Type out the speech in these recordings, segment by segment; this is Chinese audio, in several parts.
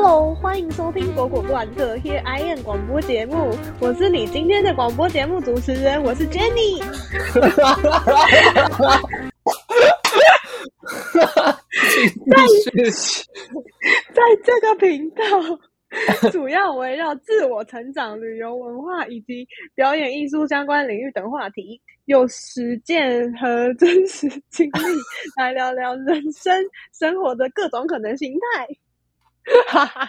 Hello，欢迎收听果果不玩特 Here I am 广播节目，我是你今天的广播节目主持人，我是 Jenny。在在这个频道，主要围绕自我成长、旅游文化以及表演艺术相关领域等话题，用实践和真实经历来聊聊人生生活的各种可能形态。哈哈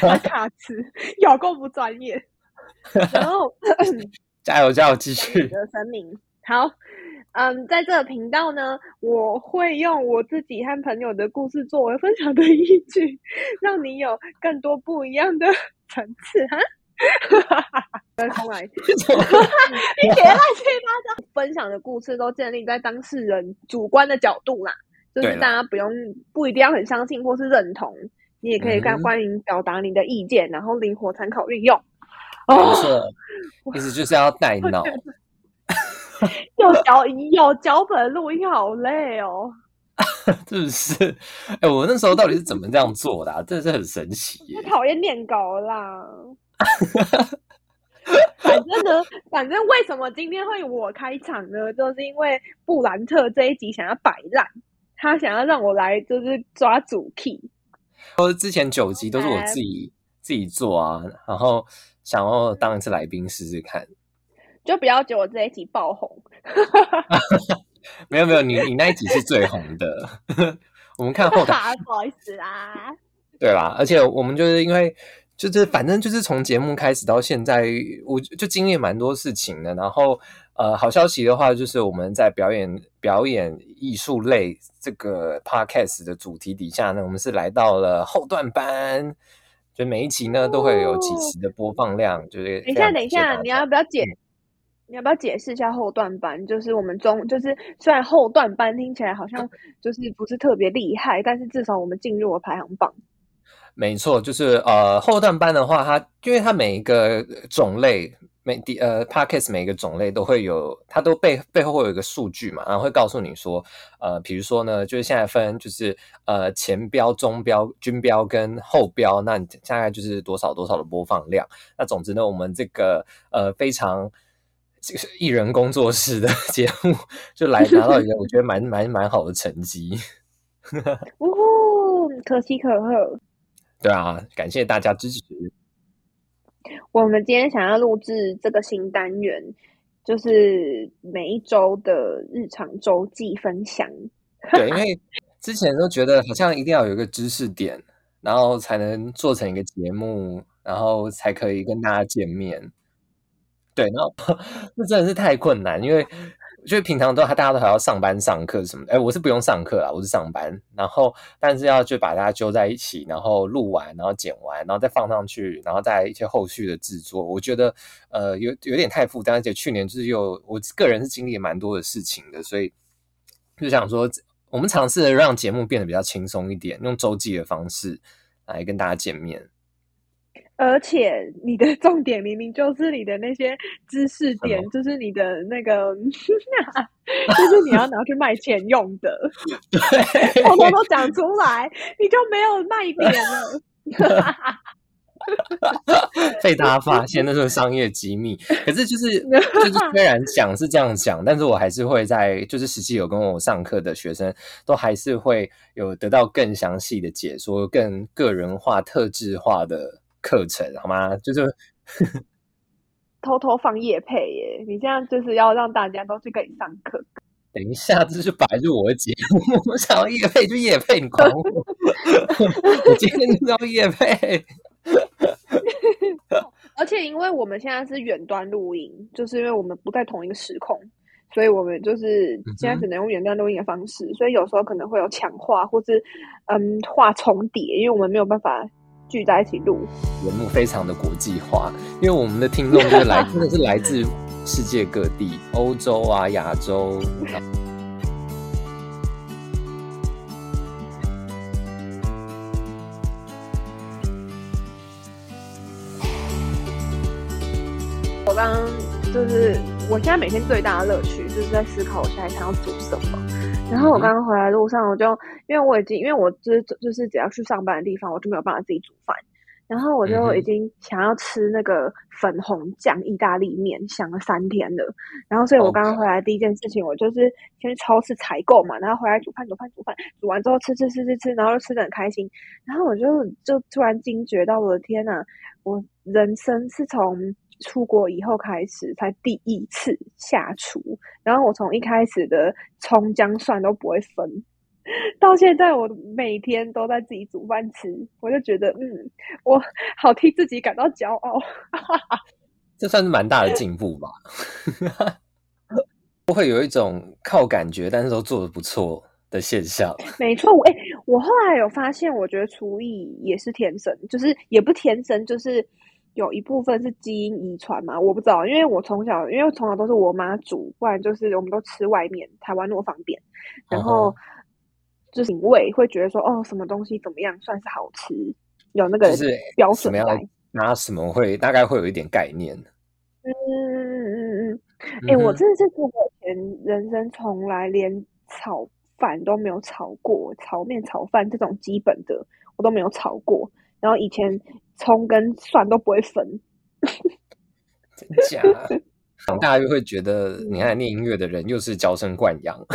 哈，卡词有够不专业。然后加油加油，继续。你的声明好。嗯，在这个频道呢，我会用我自己和朋友的故事作为分享的依据，让你有更多不一样的层次哈。再重来，你别乱七八糟。分享的故事都建立在当事人主观的角度啦，就是大家不用不一定要很相信或是认同，你也可以看欢迎表达你的意见，然后灵活参考运用。没错，意思就是要带脑。有脚 有脚本录音好累哦，是不是？哎，我那时候到底是怎么这样做的？真的是很神奇。讨厌念稿啦。反正呢，反正为什么今天会我开场呢？就是因为布兰特这一集想要摆烂，他想要让我来就是抓主 key。说之前九集都是我自己自己做啊，然后想要当一次来宾试试看。就不要觉得我这一集爆红，没有没有，你你那一集是最红的。我们看后台，不好意思啦。对啦，而且我们就是因为就是反正就是从节目开始到现在，我就经历蛮多事情的。然后呃，好消息的话就是我们在表演表演艺术类这个 podcast 的主题底下呢，我们是来到了后段班，就每一集呢都会有几十的播放量。就是等一下，等一下，你要不要解？你要不要解释一下后段班？就是我们中，就是虽然后段班听起来好像就是不是特别厉害，但是至少我们进入了排行榜。没错，就是呃后段班的话，它因为它每一个种类每第呃 podcast 每一个种类都会有，它都背背后会有一个数据嘛，然后会告诉你说，呃，比如说呢，就是现在分就是呃前标、中标、军标跟后标，那大概就是多少多少的播放量。那总之呢，我们这个呃非常。这个艺人工作室的 节目就来拿到一个我觉得蛮蛮蛮好的成绩，呜，可喜可贺。对啊，感谢大家支持。我们今天想要录制这个新单元，就是每一周的日常周记分享。对，因为之前都觉得好像一定要有一个知识点，然后才能做成一个节目，然后才可以跟大家见面。对，然后 那真的是太困难，因为我觉得平常都大家都还要上班上课什么的。哎，我是不用上课啦，我是上班，然后但是要就把大家揪在一起，然后录完，然后剪完，然后再放上去，然后再一些后续的制作。我觉得呃有有点太负担，而且去年就是又我个人是经历蛮多的事情的，所以就想说我们尝试让节目变得比较轻松一点，用周记的方式来跟大家见面。而且你的 重点明明就是你的那些知识点，就是你的那个，就是你要拿去卖钱用的，通通都讲出来，你就没有卖点了。被大家发现那是商业机密，可是就是就是虽然讲是这样讲，但是我还是会在就是实际有跟我上课的学生都还是会有得到更详细的解说，更个人化、特质化的。课程好吗？就是 偷偷放夜配耶！你这样就是要让大家都去跟你上课。等一下，这是白入我的节目，我想要夜配就夜配，你管我？我今天就要夜配。而且，因为我们现在是远端录音，就是因为我们不在同一个时空，所以我们就是现在只能用远端录音的方式，所以有时候可能会有强化，或是嗯话重叠，因为我们没有办法。聚在一起录节目，非常的国际化，因为我们的听众就是来，真的是来自世界各地，欧洲啊、亚洲。我刚刚就是，我现在每天最大的乐趣就是在思考我现在想要煮什么。然后我刚刚回来路上，我就因为我已经因为我就是就是只要去上班的地方，我就没有办法自己煮饭。然后我就已经想要吃那个粉红酱意大利面，想了三天了。然后，所以我刚刚回来第一件事情，我就是先去超市采购嘛，然后回来煮饭、煮饭、煮饭，煮完之后吃吃吃吃吃，然后就吃的很开心。然后我就就突然惊觉到，我的天呐，我人生是从出国以后开始才第一次下厨。然后我从一开始的葱姜蒜都不会分。到现在，我每天都在自己煮饭吃，我就觉得，嗯，我好替自己感到骄傲。这算是蛮大的进步吧？不会有一种靠感觉，但是都做的不错的现象。没错，哎，我后来有发现，我觉得厨艺也是天生，就是也不天生，就是有一部分是基因遗传嘛。我不知道，因为我从小，因为从小都是我妈煮，不然就是我们都吃外面，台湾那么方便，然后。就是品味会觉得说哦，什么东西怎么样算是好吃？有那个标准在，拿什么会大概会有一点概念。嗯嗯嗯嗯哎，我真的是我以前人生从来连炒饭都没有炒过，炒面、炒饭这种基本的我都没有炒过。然后以前葱跟蒜都不会分，真假？大家又会觉得你看念音乐的人又是娇生惯养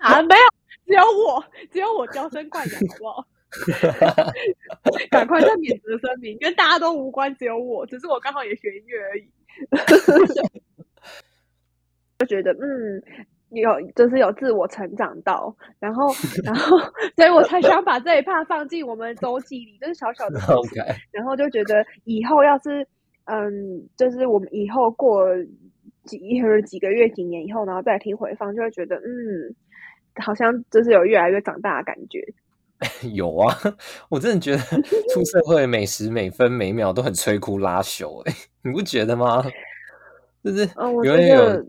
啊？没有。只有我，只有我娇生惯养，好不好？赶快再免责声明，跟大家都无关，只有我，只是我刚好也学音乐而已。就觉得嗯，有就是有自我成长到，然后 然后，所以我才想把这一趴放进我们周记里，就是小小的。OK。然后就觉得以后要是嗯，就是我们以后过几或者几个月、几年以后，然后再听回放，就会觉得嗯。好像就是有越来越长大的感觉。有啊，我真的觉得出社会每时每分每秒都很摧枯拉朽，哎，你不觉得吗？就是有没有，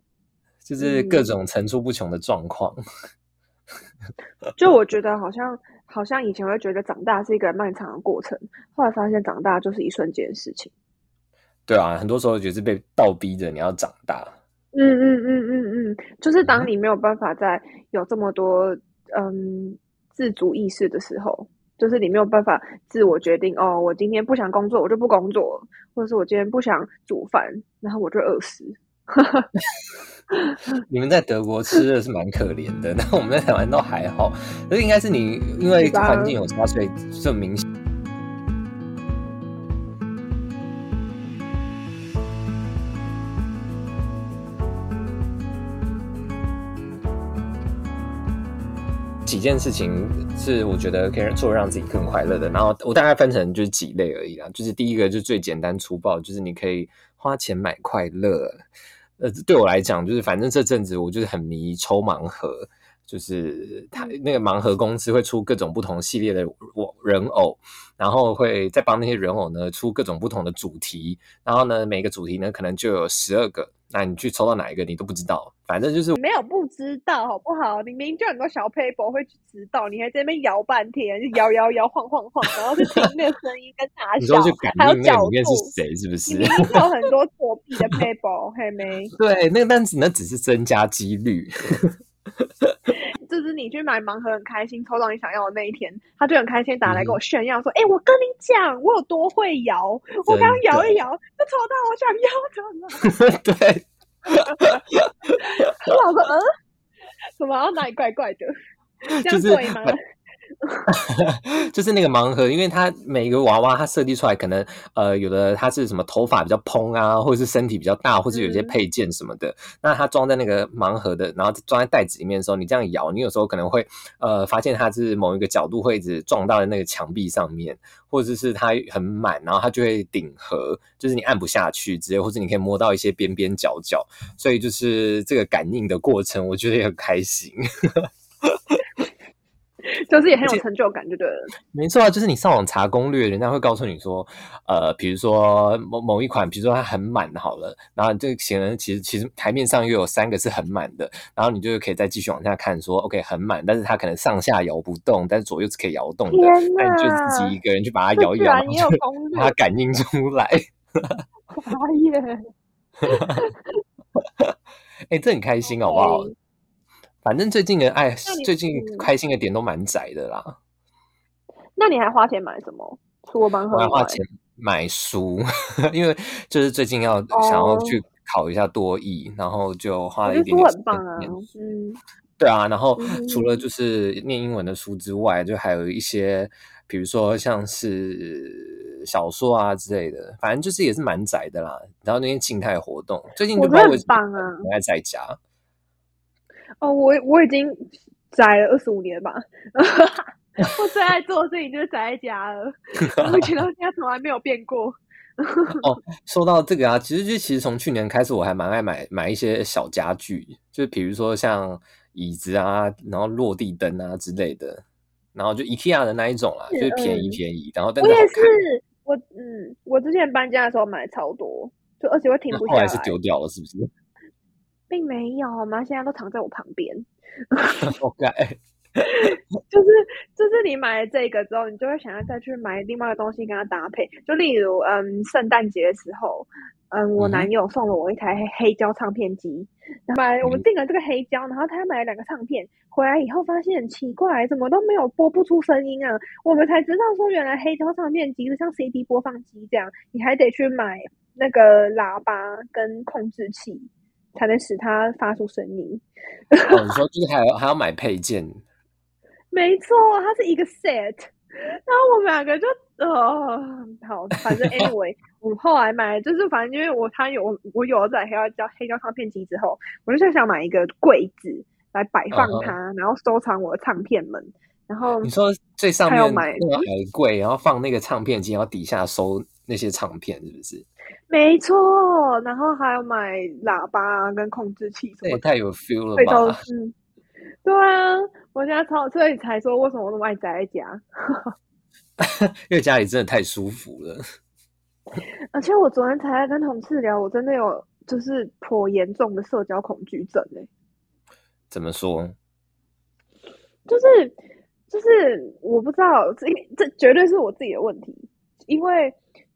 就是各种层出不穷的状况。就我觉得好像好像以前会觉得长大是一个漫长的过程，后来发现长大就是一瞬间的事情。对啊，很多时候就是被倒逼着你要长大。嗯嗯嗯嗯嗯，就是当你没有办法在有这么多嗯自主意识的时候，就是你没有办法自我决定哦，我今天不想工作，我就不工作，或者是我今天不想煮饭，然后我就饿死。你们在德国吃的是蛮可怜的，但我们在台湾都还好，这应该是你因为环境有差，所以这么明显。几件事情是我觉得可以做让自己更快乐的，然后我大概分成就是几类而已啦。就是第一个就最简单粗暴，就是你可以花钱买快乐。呃，对我来讲，就是反正这阵子我就是很迷抽盲盒。就是他那个盲盒公司会出各种不同系列的人偶，然后会再帮那些人偶呢出各种不同的主题，然后呢每个主题呢可能就有十二个，那你去抽到哪一个你都不知道，反正就是没有不知道好不好？你明明就很多小 paper 会去知道，你还在那边摇半天，就摇摇摇晃晃晃，然后就听那个声音跟大小，还有角度是谁？是不是？有很多作弊的 paper，还没？对，那个但是那只是增加几率。就是你去买盲盒很开心，抽到你想要的那一天，他就很开心打来跟我炫耀说：“哎，我跟你讲，我有多会摇，我刚摇一摇就抽到我想要的了。”对，我说：“嗯，怎么哪里怪怪的？这样对吗？”就是 那个盲盒，因为它每个娃娃它设计出来，可能呃有的它是什么头发比较蓬啊，或者是身体比较大，或者有些配件什么的。那它装在那个盲盒的，然后装在袋子里面的时候，你这样摇，你有时候可能会呃发现它是某一个角度会一直撞到那个墙壁上面，或者是它很满，然后它就会顶盒，就是你按不下去，直接或者你可以摸到一些边边角角，所以就是这个感应的过程，我觉得也很开心。就是也很有成就感，就对了。没错啊，就是你上网查攻略，人家会告诉你说，呃，比如说某某一款，比如说它很满好了，然后这个显然其实其实台面上又有三个是很满的，然后你就可以再继续往下看，说 OK 很满，但是它可能上下摇不动，但是左右是可以摇动的，那你就自己一个人去把它摇一摇，把它感应出来。哎耶！哎，这很开心，好不好？反正最近的爱，最近嗯开心的点都蛮窄的啦。那你还花钱买什么？除了盲盒以外，我还花钱买书，因为就是最近要想要哦去考一下多译，然后就花了一点点时间很棒啊，嗯，对啊，然后嗯除了就是念英文的书之外，就还有一些，比如说像是小说啊之类的，反正就是也是蛮宅的啦。然后那些静态活动，最近就我觉得很不知道为什么棒啊。很爱在家。哦，我我已经宅了二十五年吧。我最爱做的事情就是宅在家了，我以前到现在从来没有变过。说到这个啊，其实就其实从去年开始，我还蛮爱买买一些小家具，就比如说像椅子啊，然后落地灯啊之类的，然后就 IKEA 的那一种啦，是就是便宜嗯便宜，然后但我也是我嗯，我之前搬家的时候买超多，就而且会停那后来是不下来，丢掉了，是不是并没有，我妈现在都躺在我旁边。OK，就是就是你买了这个之后，你就会想要再去买另外一个东西跟它搭配。就例如，嗯，圣诞节的时候，嗯，我男友送了我一台黑黑胶唱片机，买我们嗯订了这个黑胶，然后他买了两个唱片，回来以后发现很奇怪，怎么都没有播不出声音啊？我们才知道说，原来黑胶唱片机是像 CD 播放机这样，你还得去买那个喇叭跟控制器，才能使它发出声音。哦，你说就是还要还要买配件，没错，它是一个 set。然后我们两个就呃好，反正 anyway，我们后来买就是反正因为我他有我我有了这台黑胶黑胶唱片机之后，我就想买一个柜子来摆放它，然后收藏我的唱片们。然后你说最上面还有买那个海柜，然后放那个唱片机，然后底下收那些唱片，是不是？没错，然后还有买喇叭跟控制器什么的，也太有 feel 了所以都吧！是。对啊，我现在超，所以才说为什么我那么爱宅在家。因为家里真的太舒服了。而且我昨天才在跟同事聊，我真的有就是颇严重的社交恐惧症哎、怎么说？就是就是我不知道这这绝对是我自己的问题，因为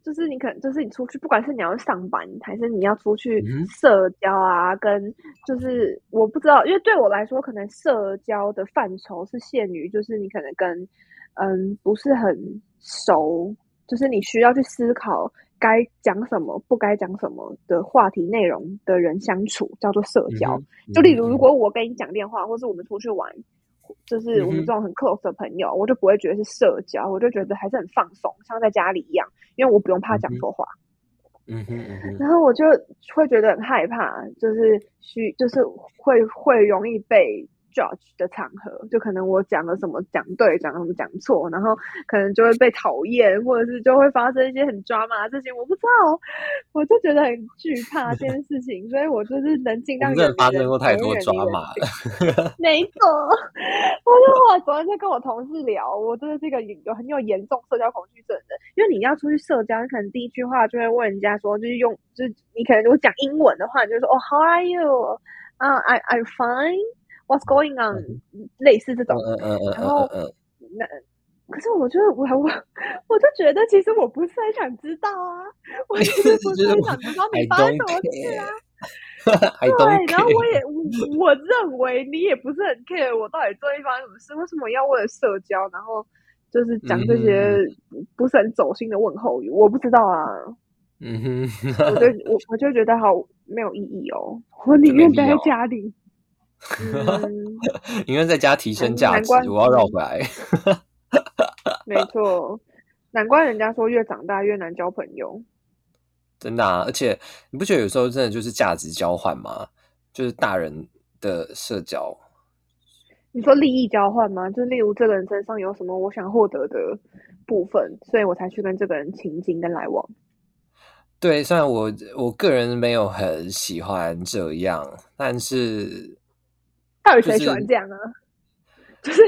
就是你可能就是你出去，不管是你要上班还是你要出去社交啊，跟就是我不知道，因为对我来说，可能社交的范畴是限于就是你可能跟嗯不是很熟，就是你需要去思考该讲什么、不该讲什么的话题内容的人相处，叫做社交。就例如，嗯如果我跟你讲电话，或是我们出去玩，就是我们这种很 close 的朋友，我就不会觉得是社交，我就觉得还是很放松，像在家里一样，因为我不用怕讲错话。嗯哼嗯哼，然后我就会觉得很害怕，就是需就是会会容易被 judge 的场合，就可能我讲了什么讲对，讲了什么讲错，然后可能就会被讨厌，或者是就会发生一些很抓马的事情，我不知道，我就觉得很惧怕这件事情，所以我就是能尽量我们真的发生过太多抓马了。没错，我就我昨天在跟我同事聊，我真的是一个有很有严重社交恐惧症的，因为你要出去社交，你可能第一句话就会问人家说，就是用就是你可能如果讲英文的话，你就说哦、h o w are you？啊、i I'm fine，What's going on？、类似这种，嗯嗯嗯然后那可是我就我我我就觉得其实我不是很想知道啊，我其 实不是很想知道你发生什么事啊。对，然后我。也我我认为你也不是很 care 我到底最近发生什么事，为什么要为了社交，然后就是讲这些不不是很走心的问候语？我不知道啊，嗯哼，我就我我就觉得好没有意义哦，我宁愿待在家里。嗯，宁愿在家提升价值，我要绕回来。没错，难怪人家说越长大越难交朋友。真的啊，而且你不觉得有时候真的就是价值交换吗？就是大人的社交，你说利益交换吗？就例如这个人身上有什么我想获得的部分，所以我才去跟这个人亲近跟来往。对，虽然我我个人没有很喜欢这样，但是到底谁喜就是欢这样啊？就是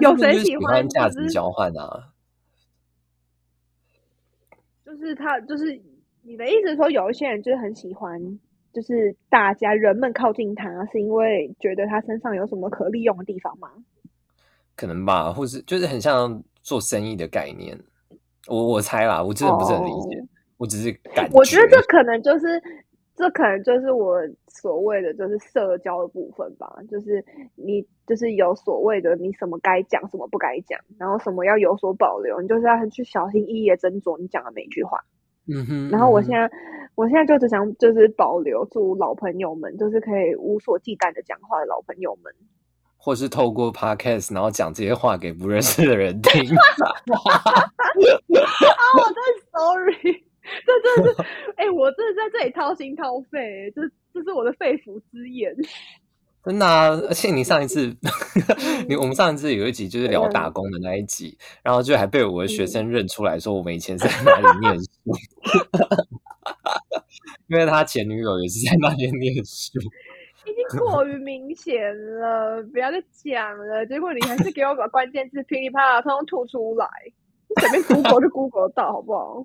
有谁喜欢价就是值交换啊？就是他，就是你的意思是说，有一些人就是很喜欢，就是大家人们靠近他，是因为觉得他身上有什么可利用的地方吗？可能吧，或是就是很像做生意的概念。我我猜啦，我真的不是很理解，哦我只是感我觉得这可能就是这可能就是我所谓的就是社交的部分吧，就是你就是有所谓的你什么该讲，什么不该讲，然后什么要有所保留，你就是要去小心翼翼的斟酌你讲的每一句话。嗯哼，然后我现在，我现在就只想就是保留住老朋友们，就是可以无所忌惮的讲话的老朋友们，或是透过 podcast，然后讲这些话给不认识的人听。啊，我真的 sorry，这真的是，哎，我真的在这里掏心掏肺，这这是我的肺腑之言。真的啊！而且你上一次，你我们上一次有一集就是聊打工的那一集，然后就还被我的学生认出来说我们以前是在哪里念书，因为他前女友也是在那边念书，已经过于明显了，不要再讲了。结果你还是给我把关键字噼里啪啦通通吐出来，随便 Google 就 Google 到，好不好？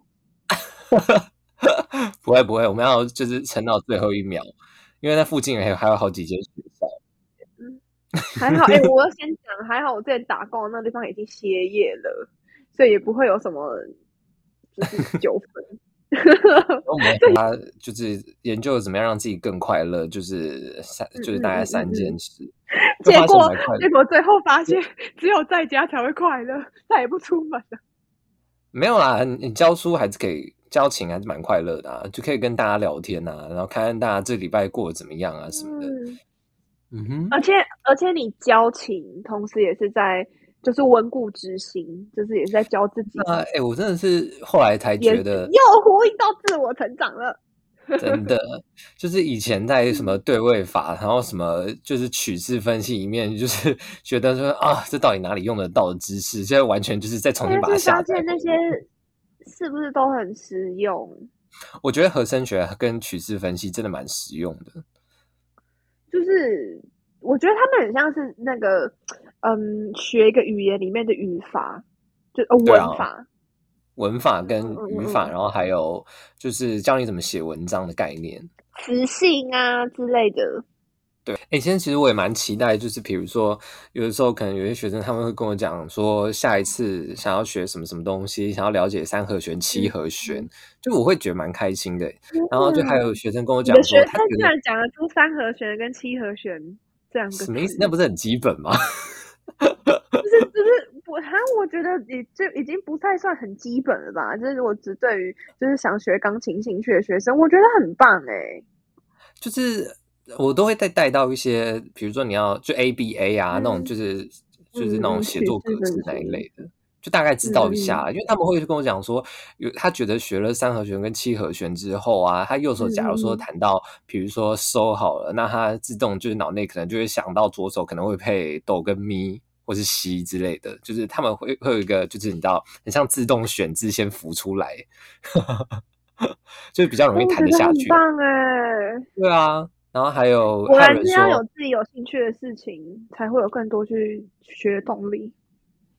不会不会，我们要就是撑到最后一秒。因为那附近还有还有好几间学校，嗯，还好哎，我要先讲，还好我之前打工的那地方已经歇业了，所以也不会有什么就是纠纷。我们他就是研究怎么样让自己更快乐，就是三就是大概三件事，结果结果最后发现只有在家才会快乐，再也不出门了。没有啦，你教书还是可以。交情还是蛮快乐的啊，就可以跟大家聊天啊，然后看看大家这礼拜过得怎么样啊什么的。嗯哼，而且而且你交情，同时也是在就是温故知新，就是也是在教自己啊。哎，我真的是后来才觉得又呼应到自我成长了。真的，就是以前在什么对位法，然后什么就是曲式分析里面，就是觉得说啊，这到底哪里用得到的知识，现在完全就是再重新把它下载那些。是不是都很实用？我觉得和声学跟曲式分析真的蛮实用的。就是我觉得他们很像是那个，嗯，学一个语言里面的语法，就哦文法、文法跟语法，然后还有就是教你怎么写文章的概念，词性啊之类的。对，哎，现在其实我也蛮期待，就是比如说，有的时候可能有些学生他们会跟我讲说，下一次想要学什么什么东西，想要了解三和弦、七和弦，就我会觉得蛮开心的。然后就还有学生跟我讲说，他居然讲得出三和弦跟七和弦这样什么意思？那不是很基本吗？就是 就是我，他我觉得已就已经不太算很基本了吧？就是我只对于就是想学钢琴兴趣的学生，我觉得很棒哎，就是。我都会再带到一些，比如说你要就 A B A 啊那种，就是就是那种写作格式那一类的，就大概知道一下。因为他们会跟我讲说，有他觉得学了三和弦跟七和弦之后啊，他右手假如说弹到，比如说收好了，那他自动就是脑内可能就会想到左手可能会配哆跟咪或是西之类的，就是他们会会有一个就是你知道很像自动选字先浮出来，就是比较容易弹得下去。棒哎，对啊。然后还有，果然是要有自己有兴趣的事情，才会有更多去学的动力，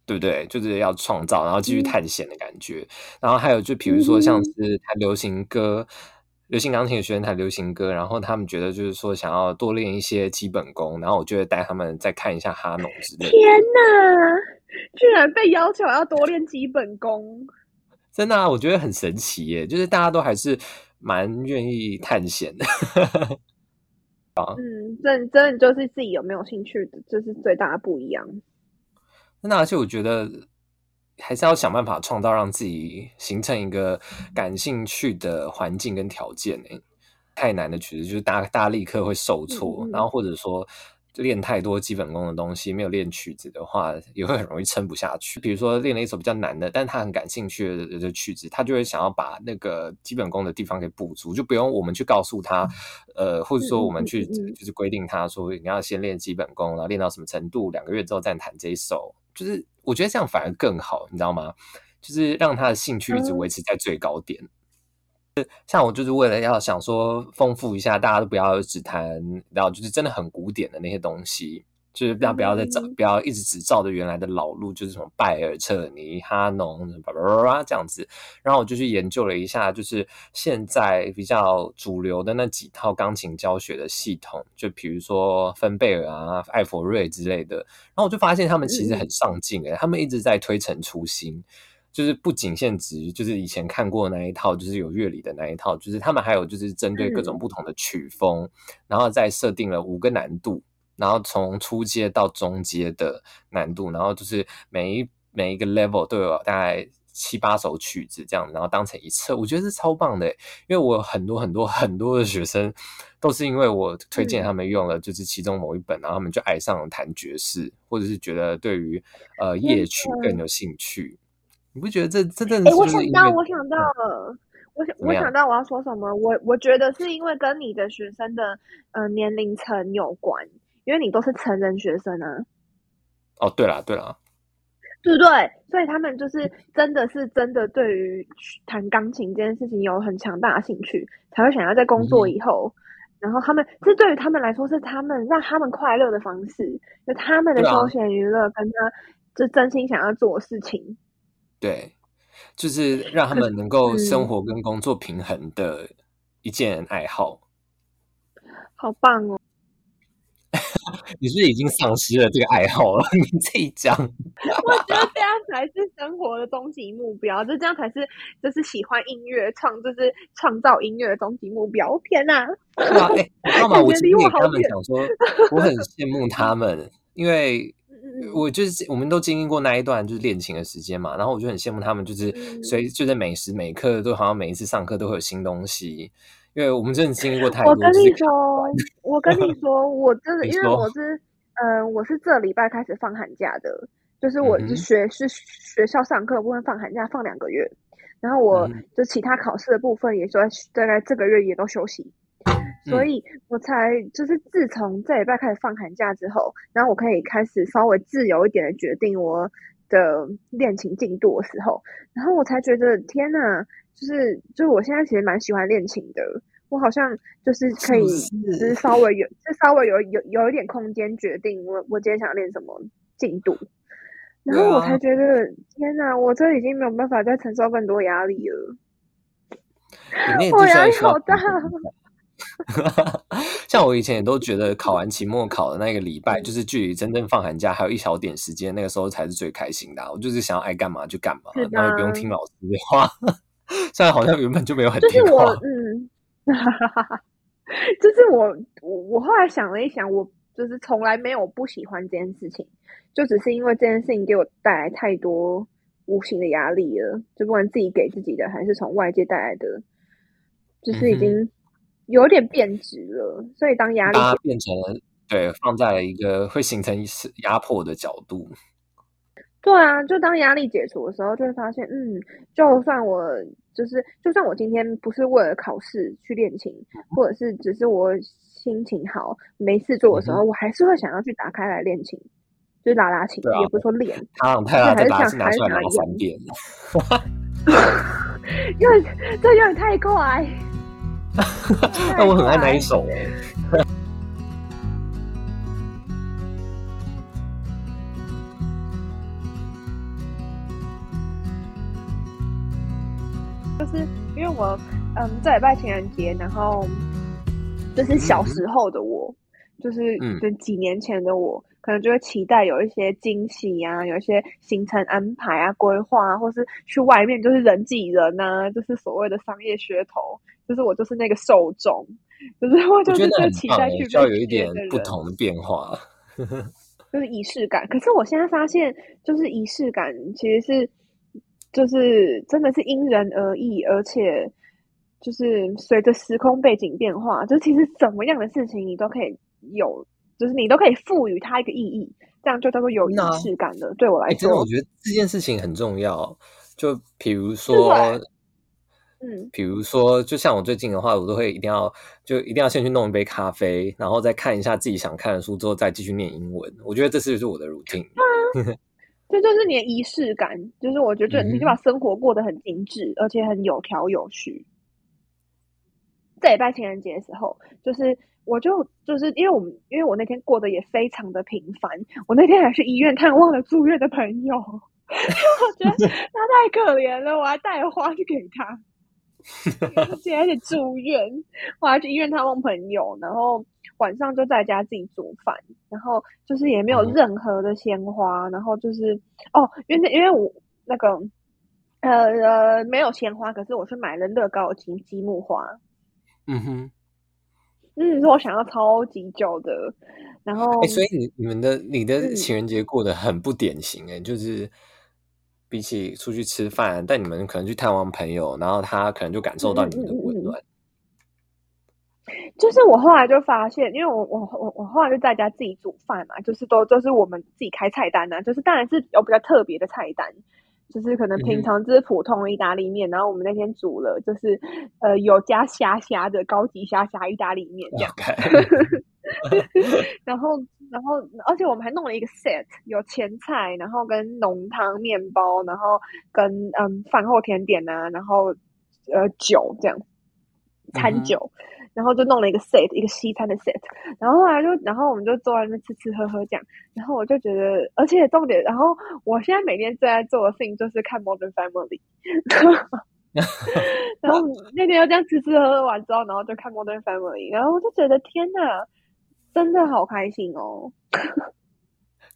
对不对？就是要创造，然后继续探险的感觉。然后还有，就比如说像是弹流行歌、流行钢琴的学生弹流行歌，然后他们觉得就是说想要多练一些基本功，然后我就会带他们再看一下哈农之类。天哪！居然被要求要多练基本功，真的啊！我觉得很神奇耶，就是大家都还是蛮愿意探险的。嗯，真真的就是自己有没有兴趣的，这是最大的不一样。那而且我觉得还是要想办法创造让自己形成一个感兴趣的环境跟条件呢。太难的曲子就是大大家立刻会受挫，然后或者说。练太多基本功的东西，没有练曲子的话，也会很容易撑不下去。比如说练了一首比较难的，但他很感兴趣的曲子，他就会想要把那个基本功的地方给补足，就不用我们去告诉他，呃，或者说我们去就是规定他说你要先练基本功，然后练到什么程度，两个月之后再弹这一首。就是我觉得这样反而更好，你知道吗？就是让他的兴趣一直维持在最高点。像我就是为了要想说丰富一下，大家都不要只谈，然后就是真的很古典的那些东西，就是不要不要再照，不要一直只照着原来的老路，就是什么拜尔彻尼、哈农，叭叭叭叭这样子。然后我就去研究了一下，就是现在比较主流的那几套钢琴教学的系统，就比如说芬贝尔啊、艾佛瑞之类的。然后我就发现他们其实很上进诶，他们一直在推陈出新。就是不仅限于就是以前看过那一套，就是有乐理的那一套，就是他们还有就是针对各种不同的曲风，然后再设定了五个难度，然后从初阶到中阶的难度，然后就是每一每一个 level 都有大概。七八首曲子这样，然后当成一册，我觉得是超棒的。因为我很多很多很多的学生，都是因为我推荐他们用了，就是其中某一本，然后他们就爱上了弹爵士，或者是觉得对于呃夜曲更有兴趣。你不觉得这这真的是？我想到，我想到了，我想我想到我要说什么。我我觉得是因为跟你的学生的呃年龄层有关，因为你都是成人学生啊。哦，对了对了。对不对？所以他们就是真的是真的对于弹钢琴这件事情有很强大的兴趣，才会想要在工作以后，然后他们这对于他们来说是他们让他们快乐的方式，就他们的休闲娱乐，跟他就真心想要做的事情。对，就是让他们能够生活跟工作平衡的一件爱好。好棒哦！你是已经丧失了这个爱好了？你自己讲。我觉得这样才是生活的终极目标，就这样才是就是喜欢音乐创，就是创造音乐的终极目标。天哪！对啊，哎，知道吗？我今天跟他们讲说，我很羡慕他们，因为我就是我们都经历过那一段就是恋情的时间嘛，然后我就很羡慕他们，就是所以就在每时每刻都好像每一次上课都会有新东西。因为我们真的经历过太多。我跟你说，我跟你说，我真的，因为我是，嗯，我是这礼拜开始放寒假的，就是我是学是学校上课部分放寒假放两个月，然后我就其他考试的部分也说大概这个月也都休息，所以我才就是自从这礼拜开始放寒假之后，然后我可以开始稍微自由一点的决定我的练琴进度的时候，然后我才觉得天呐！就是，就是我现在其实蛮喜欢练琴的。我好像就是可以，就是稍微有，就稍微有有有一点空间决定我我今天想练什么进度。然后我才觉得，天哪，我这已经没有办法再承受更多压力了。我压力好大。像我以前也都觉得，考完期末考的那个礼拜，就是距离真正放寒假还有一小点时间，那个时候才是最开心的。我就是想要爱干嘛就干嘛，然后也不用听老师的话。现在好像原本就没有很就是我嗯，就是我我我后来想了一想，我就是从来没有不喜欢这件事情，就只是因为这件事情给我带来太多无形的压力了，就不管自己给自己的，还是从外界带来的，就是已经有点变质了。所以当压力变成了对放在了一个会形成一次压迫的角度。对啊，就当压力解除的时候，就会发现，嗯，就算我就是，就算我今天不是为了考试去练琴，或者是只是我心情好没事做的时候，我还是会想要去打开来练琴，就是拉拉琴，也不是说练，他太拉太拉是拿出来拿三遍，因为这有点太快，那我很爱那一首。就是因为我，嗯，这礼拜情人节，然后就是小时候的我，就是就几年前的我，可能就会期待有一些惊喜啊，有一些行程安排啊、规划，或是去外面就是人挤人呐，就是所谓的商业噱头，就是我就是那个受众，就是我就是最期待去要有一点不同的变化，就是仪式感。可是我现在发现，就是仪式感其实是。就是真的是因人而异，而且就是随着时空背景变化，就其实怎么样的事情你都可以有，就是你都可以赋予它一个意义，这样就叫做有仪式感的。对我来说，真的我觉得这件事情很重要。就比如说，嗯，比如说，就像我最近的话，我都会一定要就一定要先去弄一杯咖啡，然后再看一下自己想看的书，之后再继续念英文。我觉得这是就是我的 routine。这就是你的仪式感，就是我觉得你就把生活过得很精致，而且很有条有序。这礼拜情人节的时候，就是我就就是因为我们因为我那天过得也非常的平凡，我那天还去医院探望了住院的朋友，我觉得 他太可怜了，我还带了花去给他。而且住院，我还去医院探望朋友，然后。晚上就在家自己煮饭，然后就是也没有任何的鲜花，然后就是哦，因为因为我那个呃呃，没有鲜花，可是我去买了乐高的积积木花。嗯哼，嗯，是我想要超级久的。然后，哎，所以你你们的你的嗯情人节过得很不典型哎，就是比起出去吃饭，但你们可能去探望朋友，然后他可能就感受到你们的温暖。就是我后来就发现，因为我我我我后来就在家自己煮饭嘛，就是都就是我们自己开菜单啊，就是当然是有比较特别的菜单，就是可能平常就是普通的意大利面，然后我们那天煮了就是呃有加虾虾的高级虾虾意大利面这样。然后，然后，而且我们还弄了一个 set，有前菜，然后跟浓汤、面包，然后跟嗯饭后甜点啊，然后呃酒这样，餐酒，然后就弄了一个 set，一个西餐的 set，然后后来就，然后我们就坐在那边吃吃喝喝这样，然后我就觉得，而且重点，然后我现在每天最爱做的事情就是看 Modern Family。然后那天又这样吃吃喝喝完之后，然后就看 Modern Family，然后我就觉得天哪，真的好开心哦！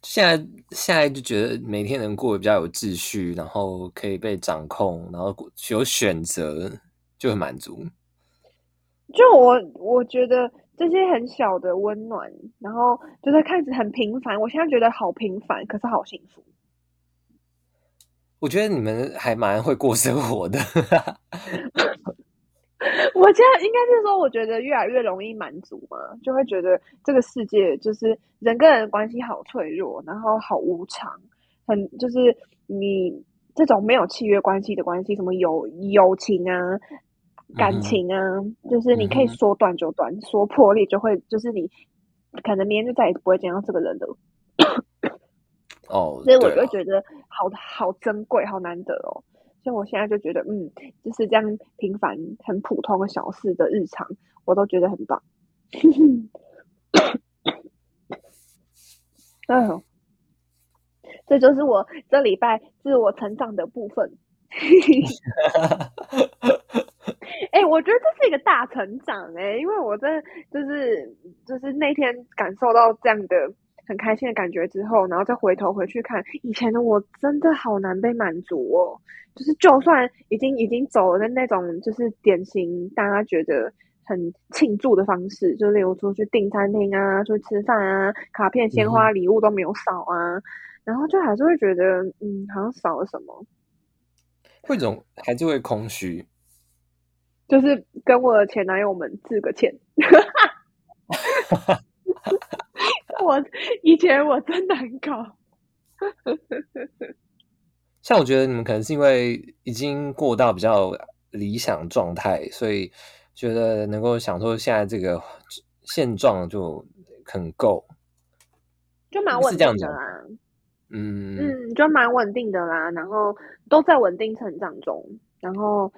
现在现在就觉得每天能过得比较有秩序，然后可以被掌控，然后有选择，就很满足。就我我觉得这些很小的温暖，然后就是看着很平凡，我现在觉得好平凡，可是好幸福。我觉得你们还蛮会过生活的。我现在应该是说，我觉得越来越容易满足嘛，就会觉得这个世界就是人跟人的关系好脆弱，然后好无常，很就是你这种没有契约关系的关系，什么友友情啊、感情啊，就是你可以说断就断，说破裂就会，就是你可能明天就再也不会见到这个人了。哦，所以我就觉得好好珍贵，好难得哦。所以我现在就觉得，嗯，就是这样平凡、很普通的小事的日常，我都觉得很棒。嗯，这就是我这礼拜自我成长的部分。哎、我觉得这是一个大成长哎、因为我真就是就是那天感受到这样的。很开心的感觉之后，然后再回头回去看以前的我，真的好难被满足哦。就是就算已经已经走了的那种，就是典型大家觉得很庆祝的方式，就例如出去订餐厅啊，出去吃饭啊，卡片、鲜花、礼物都没有少啊，嗯、然后就还是会觉得，嗯，好像少了什么，会总还是会空虚，就是跟我的前男友们致个歉。我以前我真的很搞，像我觉得你们可能是因为已经过到比较理想状态，所以觉得能够享受现在这个现状就很够，就蛮稳定的啦。嗯嗯，就蛮稳定的啦，然后都在稳定成长中，然后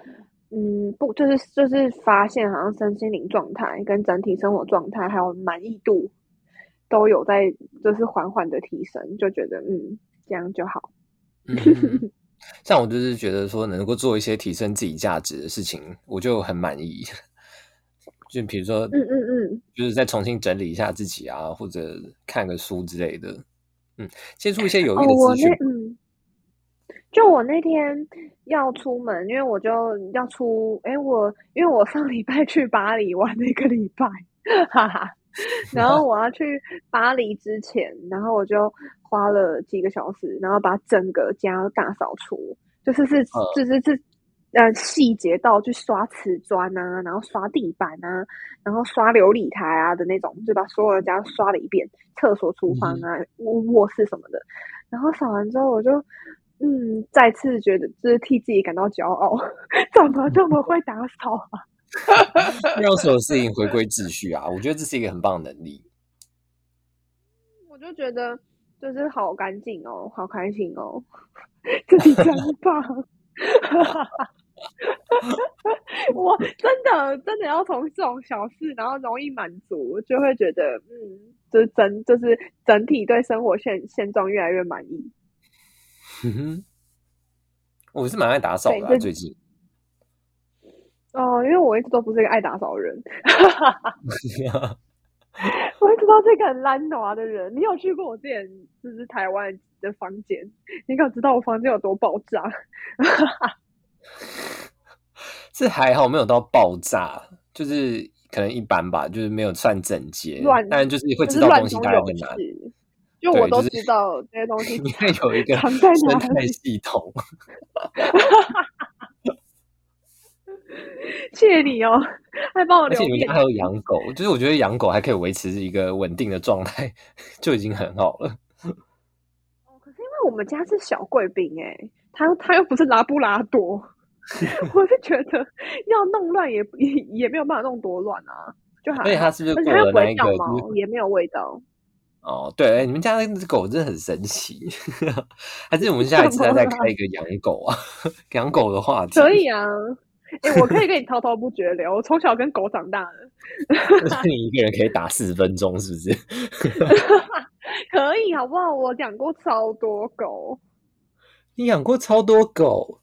嗯，不就是就是发现好像身心灵状态跟整体生活状态还有满意度。都有在，就是缓缓的提升，就觉得嗯，这样就好。嗯，像我就是觉得说，能够做一些提升自己价值的事情，我就很满意。就比如说，嗯嗯嗯，就是再重新整理一下自己啊，或者看个书之类的，嗯，接触一些有益的资讯。哦、嗯，就我那天要出门，因为我就要出，哎，我因为我上礼拜去巴黎玩了一个礼拜，哈哈。然后我要去巴黎之前，然后我就花了几个小时，然后把整个家大扫除，就是是就是是呃细节到去刷瓷砖啊，然后刷地板啊，然后刷琉璃台啊的那种，就把所有的家刷了一遍，厕所、厨房啊、卧卧室什么的。然后扫完之后，我就嗯再次觉得就是替自己感到骄傲，怎么这么会打扫啊？让所有事情回归秩序啊！我觉得这是一个很棒的能力。我就觉得就是好干净哦，好开心哦，自己真棒！我真的真的要从这种小事，然后容易满足，就会觉得嗯，就是整就是整体对生活现现状越来越满意。嗯哼，我是蛮爱打扫的、啊，最近。哦，因为我一直都不是一个爱打扫的人，我一直都是一个很懒惰的人。你有去过我之前就是台湾的房间，你可知道我房间有多爆炸？是还好没有到爆炸，就是可能一般吧，就是没有算整洁，乱但就是会知道东西大概在哪里。事。就我都知道这些东西里面有一个生哪态里。系统，谢谢你哦，还帮我留面而且你们家还有养狗，就是我觉得养狗还可以维持一个稳定的状态，就已经很好了。哦可是因为我们家是小贵宾哎，他他又不是拉布拉多，我是觉得要弄乱也也也没有办法弄多乱啊，就还而且好它是不是过而且它又不会了那一个就掉毛，也没有味道。哦，对，哎你们家那只狗真的很神奇，还是我们下一次再开一个养狗啊，养狗的话题，可以啊，哎、我可以跟你滔滔不绝聊，我从小跟狗长大的，就是你一个人可以打四十分钟，是不是？可以好不好？我养过超多狗，你养过超多狗，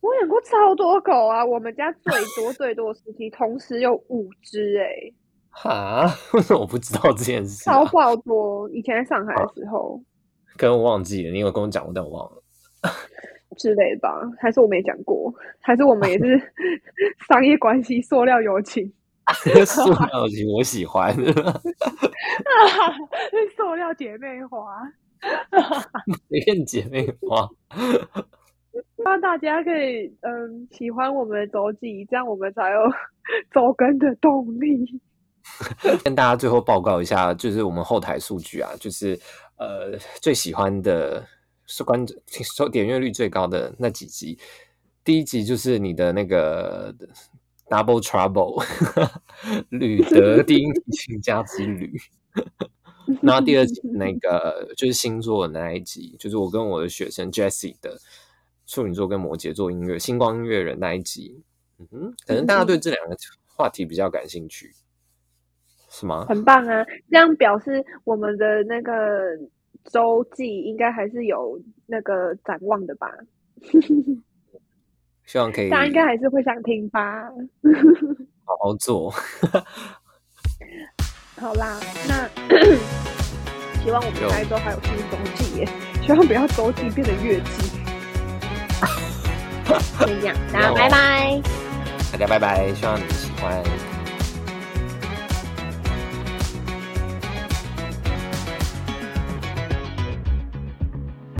我养过超多狗啊！我们家最多 最多的时期，同时有五只、哎，哈？为什么我不知道这件事、啊超？爆多。以前在上海的时候可能我忘记了，你有跟我讲过，但我忘了。之类的吧，还是我没讲过，还是我们也是 商业关系、塑料友情，塑料情我喜欢，塑料姐妹花。一片姐妹花。希望大家可以嗯喜欢我们的周记，这样我们才有周更的动力。跟大家最后报告一下，就是我们后台数据啊，就是呃最喜欢的是观收点阅率最高的那几集，第一集就是你的那个 Double Trouble 吕德丁提醒家之旅。然后第二集那个就是星座的那一集，就是我跟我的学生 Jessie 的处女座跟摩羯座音乐星光音乐人那一集，嗯哼，可能大家对这两个话题比较感兴趣，是吗？很棒啊！这样表示我们的那个周记应该还是有那个展望的吧？希望可以大家应该还是会想听吧？好好做。好啦，那 希望我们下一周还有新周记耶，希望不要周记变成月记。先这样，大家拜拜。大家拜拜，希望你们喜欢。